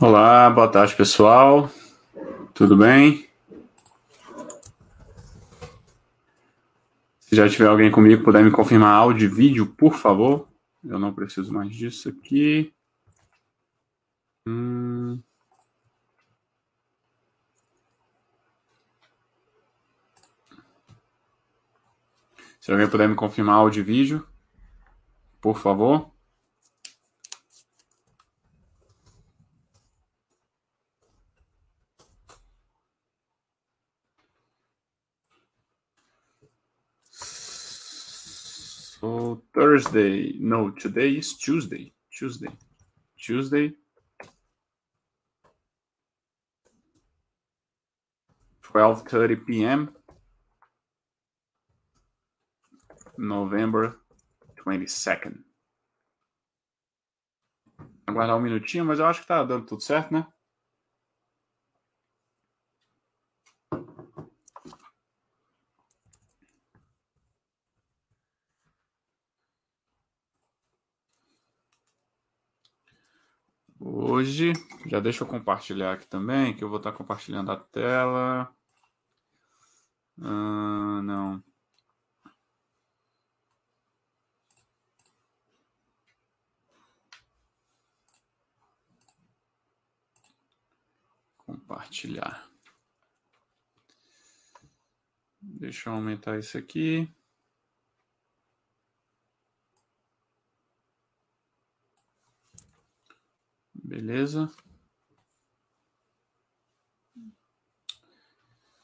Olá, boa tarde, pessoal. Tudo bem? Se já tiver alguém comigo, puder me confirmar áudio e vídeo, por favor. Eu não preciso mais disso aqui. Hum... Se alguém puder me confirmar áudio e vídeo, por favor. Thursday, no, today is Tuesday. Tuesday. Tuesday. 12:30 p.m. November 22nd. Aguardar um minutinho, mas eu acho que tá dando tudo certo, né? Hoje, já deixa eu compartilhar aqui também, que eu vou estar compartilhando a tela. Ah, não. Compartilhar. Deixa eu aumentar isso aqui. Beleza.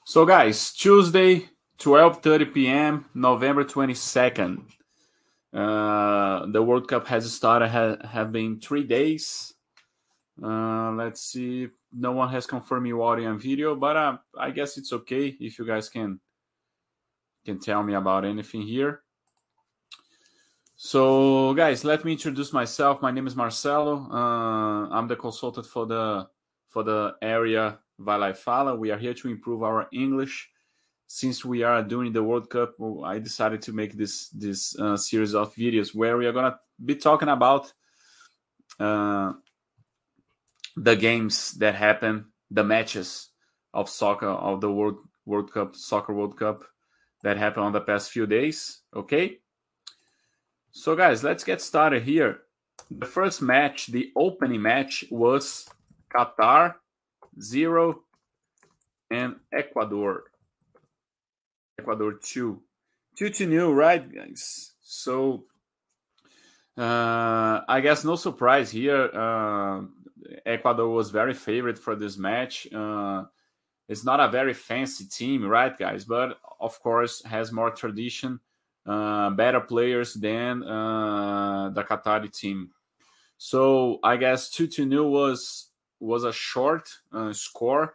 So, guys, Tuesday, 12:30 p.m., November 22nd. Uh, the World Cup has started. Ha- have been three days. Uh, let's see. No one has confirmed your audio and video, but uh, I guess it's okay if you guys can can tell me about anything here. So, guys, let me introduce myself. My name is Marcelo. Uh, I'm the consultant for the for the area Vai Fala. We are here to improve our English. Since we are doing the World Cup, I decided to make this this uh, series of videos where we are gonna be talking about uh, the games that happen, the matches of soccer of the World World Cup, Soccer World Cup that happened on the past few days. Okay. So, guys, let's get started here. The first match, the opening match, was Qatar zero and Ecuador. Ecuador two. Two to new, right, guys? So, uh, I guess no surprise here. Uh, Ecuador was very favorite for this match. Uh, it's not a very fancy team, right, guys? But of course, has more tradition, uh, better players than uh, the Qatari team. So I guess two to nil was was a short uh, score.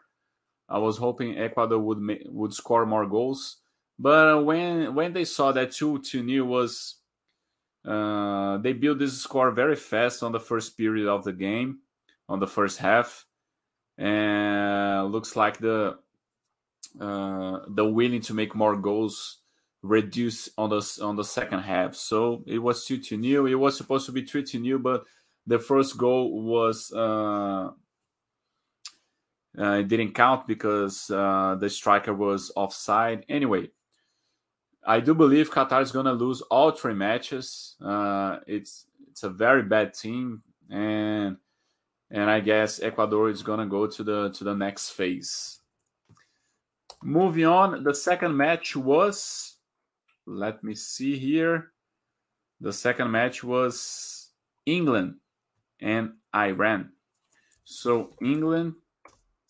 I was hoping Ecuador would ma- would score more goals, but when when they saw that two to nil was, uh, they built this score very fast on the first period of the game, on the first half and looks like the uh, the willing to make more goals reduced on the on the second half. So it was two to nil. It was supposed to be three to but the first goal was uh, uh, it didn't count because uh, the striker was offside. Anyway, I do believe Qatar is to lose all three matches. Uh, it's it's a very bad team, and and I guess Ecuador is gonna go to the to the next phase. Moving on, the second match was. Let me see here. The second match was England and Iran. So England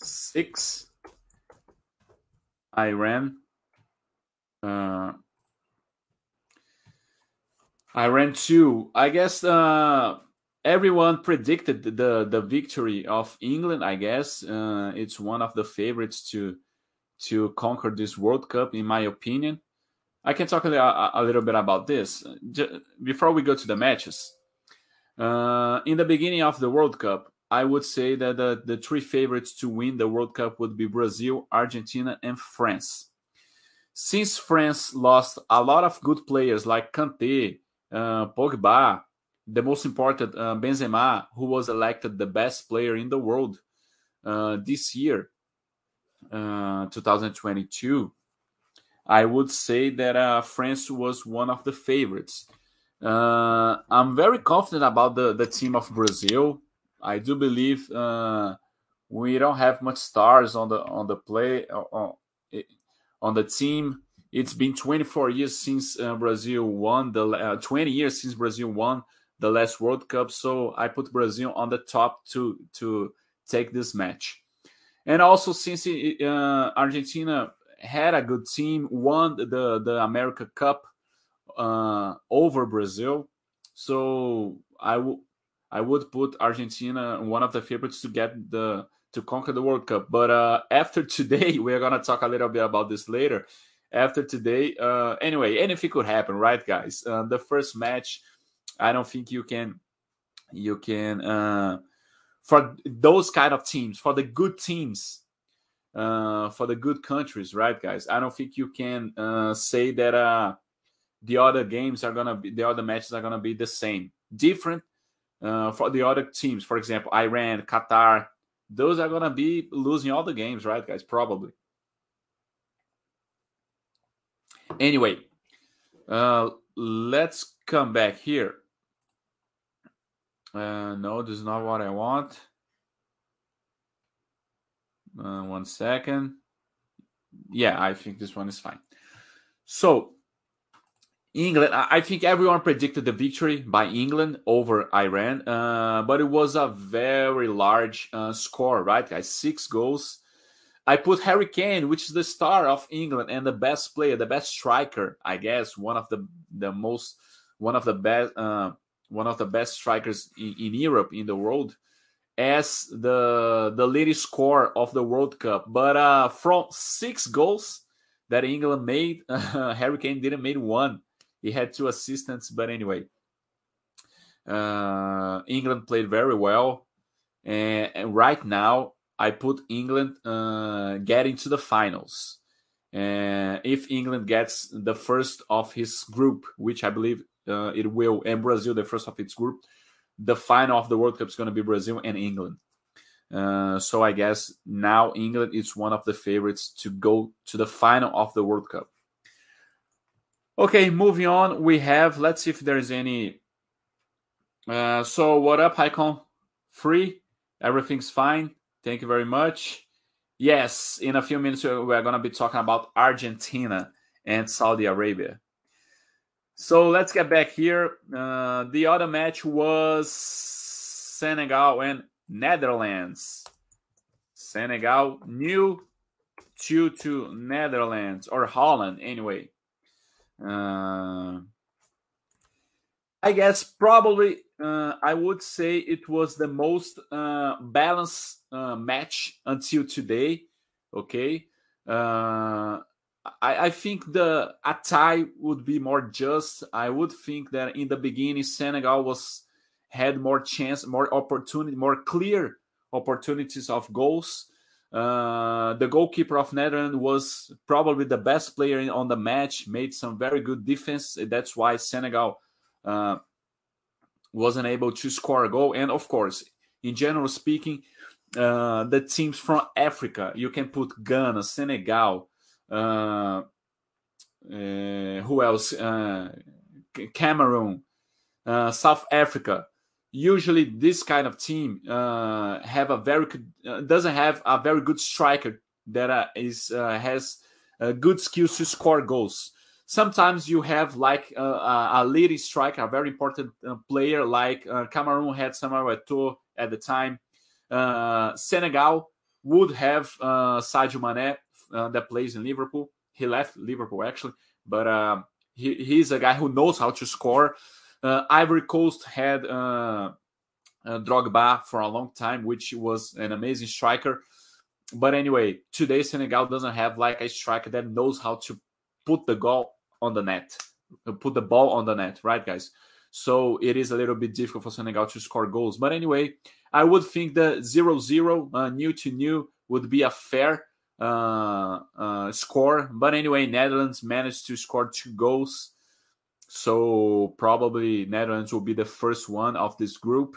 six, Iran. Uh, Iran two. I guess uh, everyone predicted the the victory of England. I guess uh, it's one of the favorites to to conquer this World Cup, in my opinion. I can talk a, a little bit about this before we go to the matches. Uh, in the beginning of the World Cup, I would say that the, the three favorites to win the World Cup would be Brazil, Argentina, and France. Since France lost a lot of good players like Kanté, uh, Pogba, the most important, uh, Benzema, who was elected the best player in the world uh, this year, uh, 2022, I would say that uh, France was one of the favorites. Uh, I'm very confident about the, the team of Brazil. I do believe uh, we don't have much stars on the on the play on, on the team. It's been 24 years since Brazil won the 20 years since Brazil won the last World Cup. So I put Brazil on the top to to take this match. And also since uh, Argentina had a good team, won the the America Cup uh, over Brazil, so I would I would put Argentina one of the favorites to get the to conquer the World Cup. But uh, after today, we're gonna talk a little bit about this later. After today, uh, anyway, anything could happen, right, guys? Uh, the first match I don't think you can you can uh, for those kind of teams for the good teams uh, for the good countries, right, guys? I don't think you can uh, say that uh, the other games are gonna be the other matches are gonna be the same, different uh, for the other teams. For example, Iran, Qatar, those are gonna be losing all the games, right, guys? Probably. Anyway, uh, let's come back here. Uh, no, this is not what I want. Uh, one second. Yeah, I think this one is fine. So, England, I think everyone predicted the victory by England over Iran, uh, but it was a very large uh, score, right, guys? Six goals. I put Harry Kane, which is the star of England and the best player, the best striker, I guess, one of the the most, one of the best, uh, one of the best strikers in, in Europe in the world, as the the leading scorer of the World Cup. But uh, from six goals, that England made, Harry Kane didn't make one. He had two assistants, but anyway, uh, England played very well, and, and, right now I put England uh, getting to the finals. And if England gets the first of his group, which I believe uh, it will, and Brazil the first of its group, the final of the World Cup is going to be Brazil and England. Uh, so I guess now England is one of the favorites to go to the final of the World Cup. Okay, moving on, we have let's see if there's any. Uh, so what up, Icon? Free, everything's fine. Thank you very much. Yes, in a few minutes we're gonna be talking about Argentina and Saudi Arabia. So let's get back here. Uh, the other match was Senegal and Netherlands. Senegal new 2 to Netherlands or Holland anyway. Uh, I guess probably uh, I would say it was the most uh, balanced uh, match until today. Okay, uh, I, I, think the a tie would be more just. I would think that in the beginning Senegal was had more chance, more opportunity, more clear opportunities of goals. Uh, the goalkeeper of Netherlands was probably the best player on the match, made some very good defense. That's why Senegal uh, wasn't able to score a goal. And of course, in general speaking, uh, the teams from Africa, you can put Ghana, Senegal, uh, uh, who else? Uh, Cameroon, South Africa usually this kind of team uh, have a very uh, doesn't have a very good striker that uh, is uh, has uh, good skills to score goals. Sometimes you have like uh, a leading striker, a very important player like Cameroon had Samuel Eto'o at the time. Senegal would have Sadio Mane that plays in Liverpool. He left Liverpool actually, but he, he's a guy who knows how to score. Uh, Ivory Coast had uh, uh, Drogba for a long time, which was an amazing striker. But anyway, today Senegal doesn't have like a striker that knows how to put the goal on the net, put the ball on the net, right, guys? So it is a little bit difficult for Senegal to score goals. But anyway, I would think the 0 0, uh, new to new, would be a fair uh, uh, score. But anyway, Netherlands managed to score two goals. So probably Netherlands will be the first one of this group,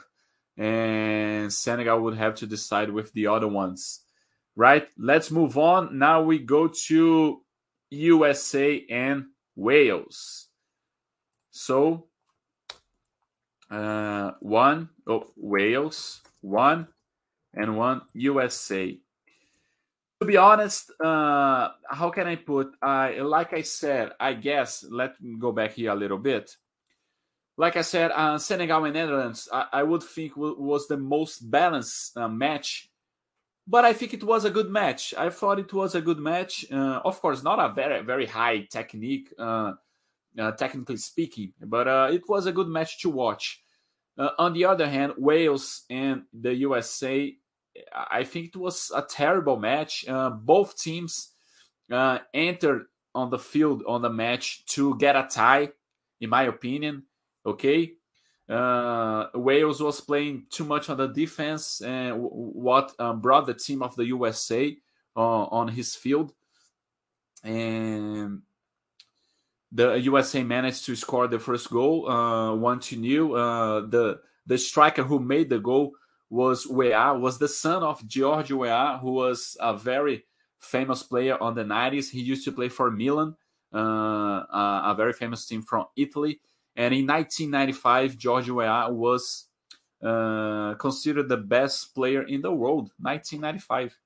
and Senegal would have to decide with the other ones. Right? Let's move on. Now we go to USA and Wales. So uh, one oh, Wales, one and one USA to be honest, uh, how can I put? I like I said, I guess. Let me go back here a little bit. Like I said, uh, Senegal and Netherlands, I, I would think was the most balanced uh, match, but I think it was a good match. I thought it was a good match. Uh, of course, not a very very high technique, uh, uh, technically speaking, but it was a good match to watch. on the other hand, Wales and the USA I think it was a terrible match. Uh, both teams uh, entered on the field on the match to get a tie, in my opinion. Okay. Uh, Wales was playing too much on the defense, and what um, brought the team of the USA uh, on his field. And the USA managed to score the first goal, uh, one to nil. Uh, the the striker who made the goal was Weah, was the son of George Weah, who was a very famous player on the 90s. He used to play for Milan, uh, a very famous team from Italy. And in 1995, George Weah was uh, considered the best player in the world. 1995.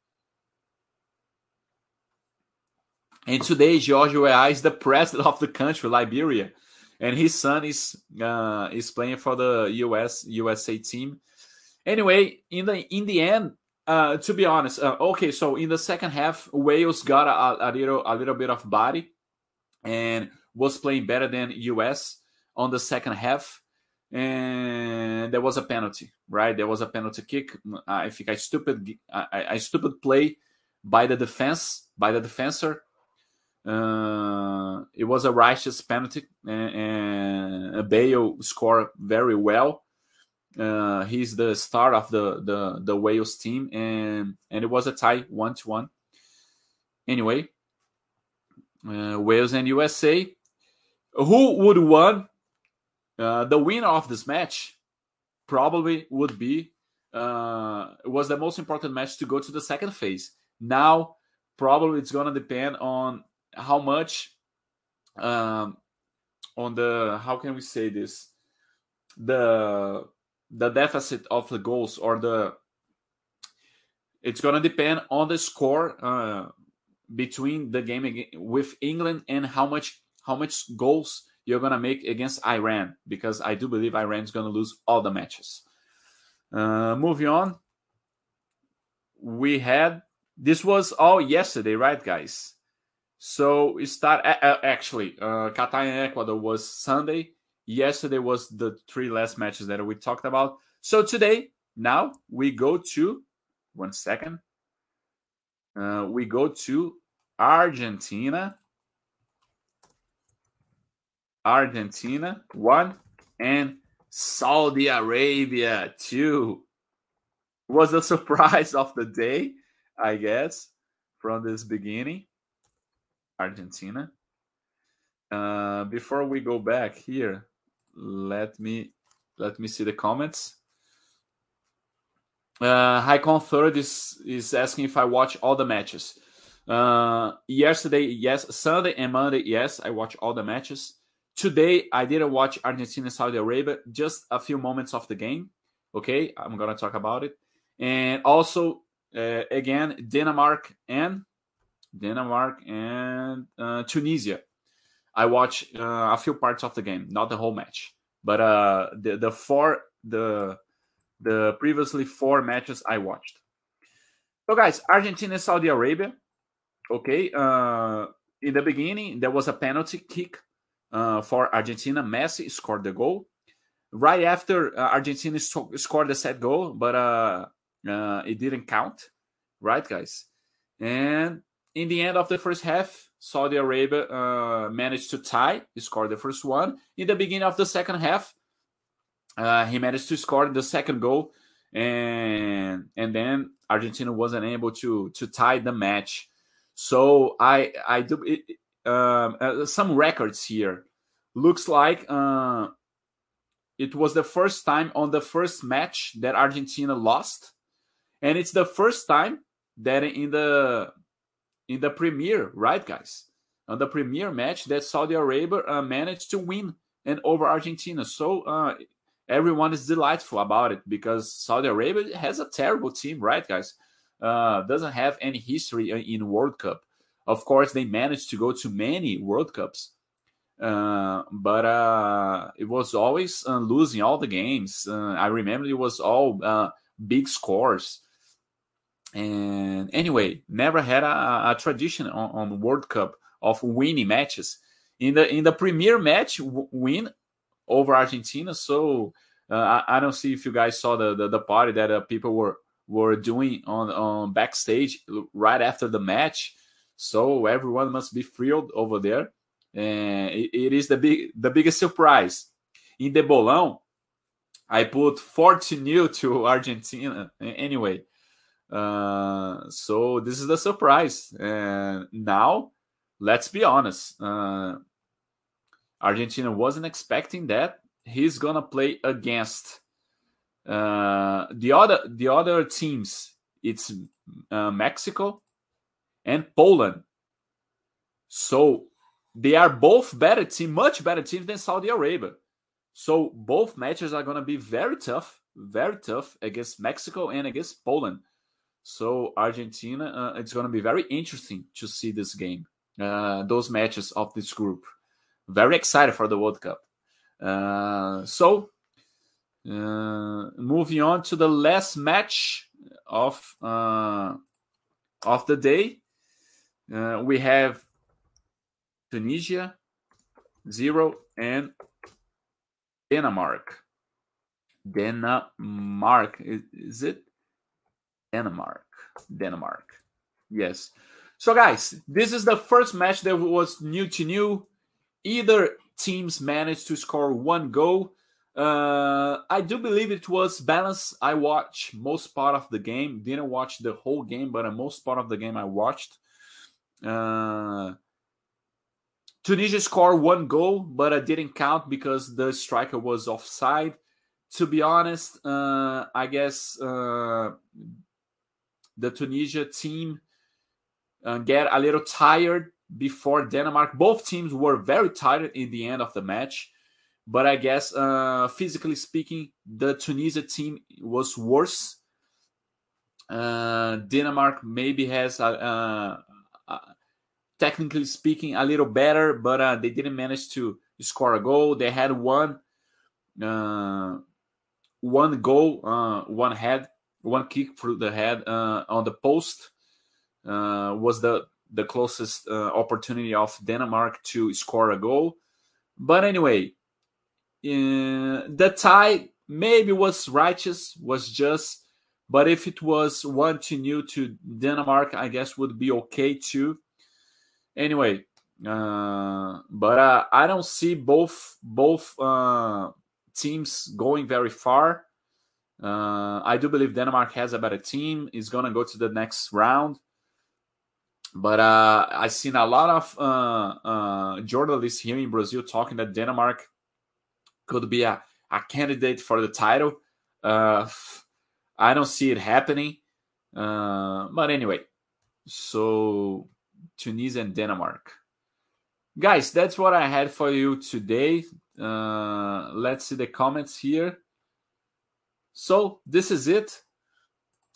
And today, George Weah is the president of the country, Liberia, and his son is uh, is playing for the US USA team. Anyway, in the in the end, uh, to be honest, uh, okay, so in the second half, Wales got a, a, little a little bit of body and was playing better than US on the second half. And there was a penalty, right? There was a penalty kick. I think a stupid, a stupid play by the defense, by the defender. Uh, it was a righteous penalty, and, and Bale scored very well. Uh, he's the star of the, the the Wales team, and and it was a tie, one to one. Anyway, uh, Wales and USA. Who would won? Uh, the winner of this match probably would be uh, was the most important match to go to the second phase. Now, probably it's gonna depend on how much um, on the how can we say this the the deficit of the goals or the it's gonna depend on the score uh, between the game with England and how much how much goals you're gonna make against Iran because I do believe Iran is gonna lose all the matches. Uh, moving on, we had this was all yesterday, right, guys? So we start actually uh, Qatar and Ecuador was Sunday. Yesterday was the three last matches that we talked about. So today, now we go to one second. Uh, we go to Argentina. Argentina one and Saudi Arabia two. Was a surprise of the day, I guess, from this beginning. Argentina. Uh, before we go back here, let me let me see the comments. Uh, Haikon Third is is asking if I watch all the matches. Uh, yesterday, yes. Sunday and Monday, yes. I watch all the matches. Today, I didn't watch Argentina Saudi Arabia. Just a few moments of the game. Okay, I'm gonna talk about it. And also, uh, again, Denmark and Denmark and uh, Tunisia. I watched uh, a few parts of the game, not the whole match, but uh, the the four the the previously four matches I watched. So, guys, Argentina, Saudi Arabia. Okay, uh, in the beginning there was a penalty kick uh, for Argentina. Messi scored the goal. Right after uh, Argentina scored the set goal, but uh, uh, it didn't count. Right, guys. And in the end of the first half, Saudi Arabia uh, managed to tie. He scored the first one. In the beginning of the second half, uh, he managed to score the second goal, and and then Argentina wasn't able to to tie the match. So I I do it, um, uh, some records here. Looks like uh, it was the first time on the first match that Argentina lost, and it's the first time that in the in the premier, right, guys? On the premier match that Saudi Arabia uh, managed to win and over Argentina. So uh, everyone is delightful about it because Saudi Arabia has a terrible team, right, guys? Uh, doesn't have any history in World Cup. Of course, they managed to go to many World Cups, uh, but uh, it was always uh, losing all the games. Uh, I remember it was all uh, big scores. And anyway, never had a, a tradition on, on, World Cup of winning matches. In the in the premier match, win over Argentina. So uh, I, I, don't see if you guys saw the the, the party that uh, people were were doing on on backstage right after the match. So everyone must be thrilled over there, and it, it is the big the biggest surprise in the bolão. I put 40 new to Argentina. Anyway, uh, so this is the surprise. And now, let's be honest. Uh, Argentina wasn't expecting that. He's gonna play against uh, the other the other teams. It's uh, Mexico and Poland. So they are both better team, much better teams than Saudi Arabia. So both matches are gonna be very tough, very tough against Mexico and against Poland. So Argentina, uh, it's going to be very interesting to see this game, uh, those matches of this group. Very excited for the World Cup. Uh, so uh, moving on to the last match of uh, of the day, uh, we have Tunisia zero and Denmark. Denmark is, is it? Denmark. Denmark. Yes. So, guys, this is the first match that was new to new. Either teams managed to score one goal. Uh, I do believe it was balanced. I watched most part of the game. Didn't watch the whole game, but most part of the game I watched. Uh, Tunisia scored one goal, but I didn't count because the striker was offside. To be honest, uh, I guess uh, the Tunisia team uh, get a little tired before Denmark. Both teams were very tired in the end of the match, but I guess uh, physically speaking, the Tunisia team was worse. Uh, Denmark maybe has a, a, technically speaking, a little better, but uh, they didn't manage to score a goal. They had one, uh, one goal, uh, one head, one kick through the head uh, on the post. Uh, was the the closest uh, opportunity of Denmark to score a goal. But anyway, the tie maybe was righteous, was just. But if it was one to new to Denmark, I guess would be okay too Anyway, uh, but uh, I don't see both both uh, teams going very far. Uh, I do believe Denmark has a better team. Is to go to the next round. But uh, I've seen a lot of uh, journalists here in Brazil talking that Denmark could be a, a candidate for the title. I don't see it happening. but anyway, so Tunisia and Denmark. Guys, that's what I had for you today. Uh, let's see the comments here. So this is it.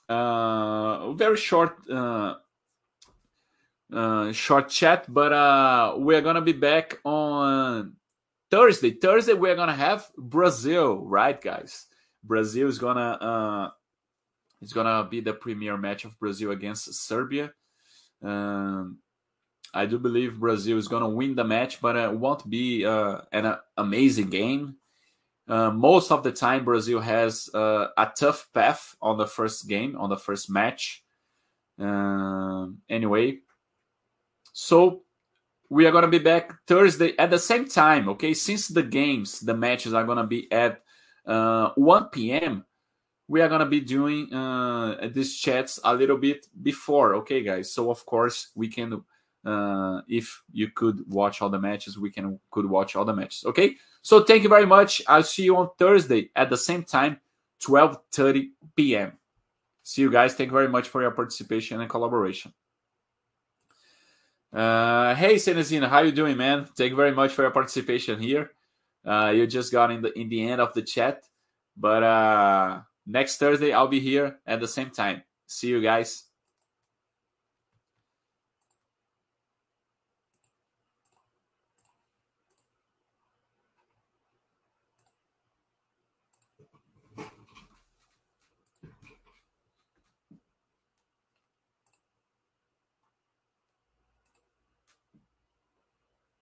Uh, very short, uh, uh, short chat, but uh, we're gonna be back on Thursday. Thursday we're gonna have Brazil, right, guys? Brazil is gonna uh, it's gonna be the premier match of Brazil against Serbia. Um, I do believe Brazil is to win the match, but it won't be uh, an uh, amazing game. Uh, most of the time, Brazil has uh, a tough path on the first game, on the first match. Um, anyway, so we are going to be back Thursday at the same time, okay? Since the games, the matches are going to be at uh, 1 p.m., we are going to be doing uh, these chats a little bit before, okay, guys? So, of course, we can uh, if you could watch all the matches, we can could watch all the matches. Okay. So thank you very much. I'll see you on Thursday at the same time, 12:30 p.m. See you guys. Thank you very much for your participation and collaboration. Uh, hey Cenezina, how you doing, man? Thank you very much for your participation here. Uh, you just got in the in the end of the chat, but uh, next Thursday I'll be here at the same time. See you guys.